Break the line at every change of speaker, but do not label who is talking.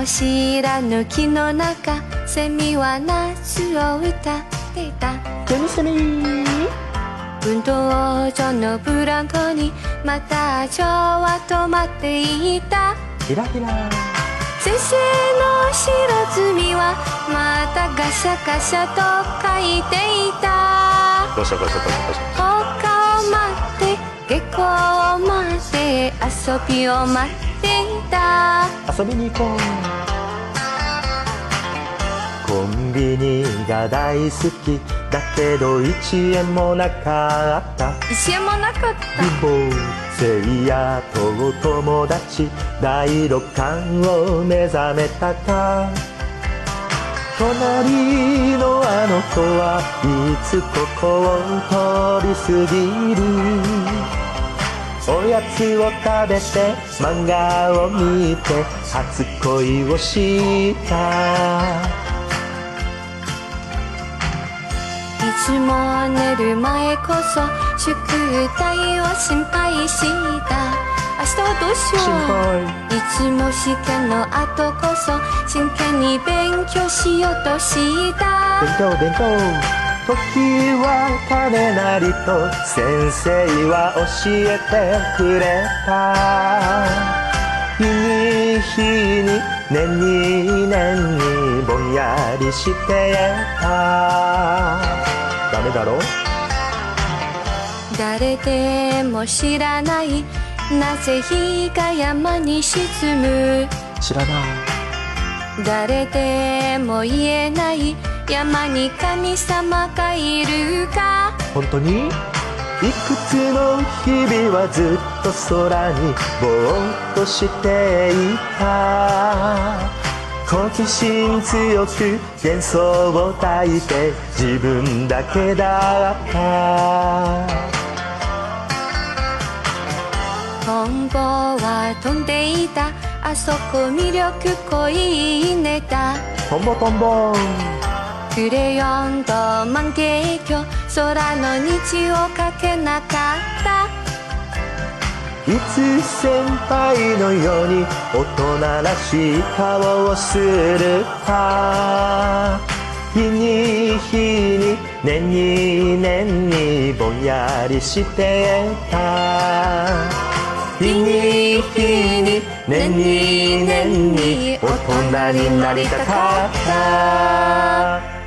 名も知らぬ木の中セミは夏を歌っていた。
セミセミ
運動場のブランコにまた蝶は止まっていた。
ひらひら
先生の白ずみはまたガシャガシャと書いていた。
ガシャガシャガシャガシャ。
放課を待って下校を待って遊びを待っていた。
遊びに行こう。コンビニが大好き。だけど1円もなかった。
一円もなかった。
貧乏せいやと友達第六感を目覚めたか。隣のあの子はいつここを通り過ぎる。おやつを食べて漫画を見て初恋をした。
いつも寝る前こそ宿題を心配した。明日はどうしよう。いつも試験の後こそ真剣に勉強しようとした。
弁当弁当時は金なりと先生は教えてくれた。日に日に年に年にぼんやりしてた。ダメだろ？
誰でも知らないなぜ日が山に沈む？
知らない。
誰でも言えない山に神様がいるか？
本当に？いくつの日々はずっと空にぼーっとしていた。好奇心強く幻想を抱いて自分だけだった。
トンボは飛んでいた。あそこ魅力濃いネタ
トンボトンボ
クレヨンと万華鏡空の虹をかけなかった。
いつ先輩のように大人らしい顔をするか。日に日に年に年にぼんやりしてた。日に日に年に年に大人になりたかった。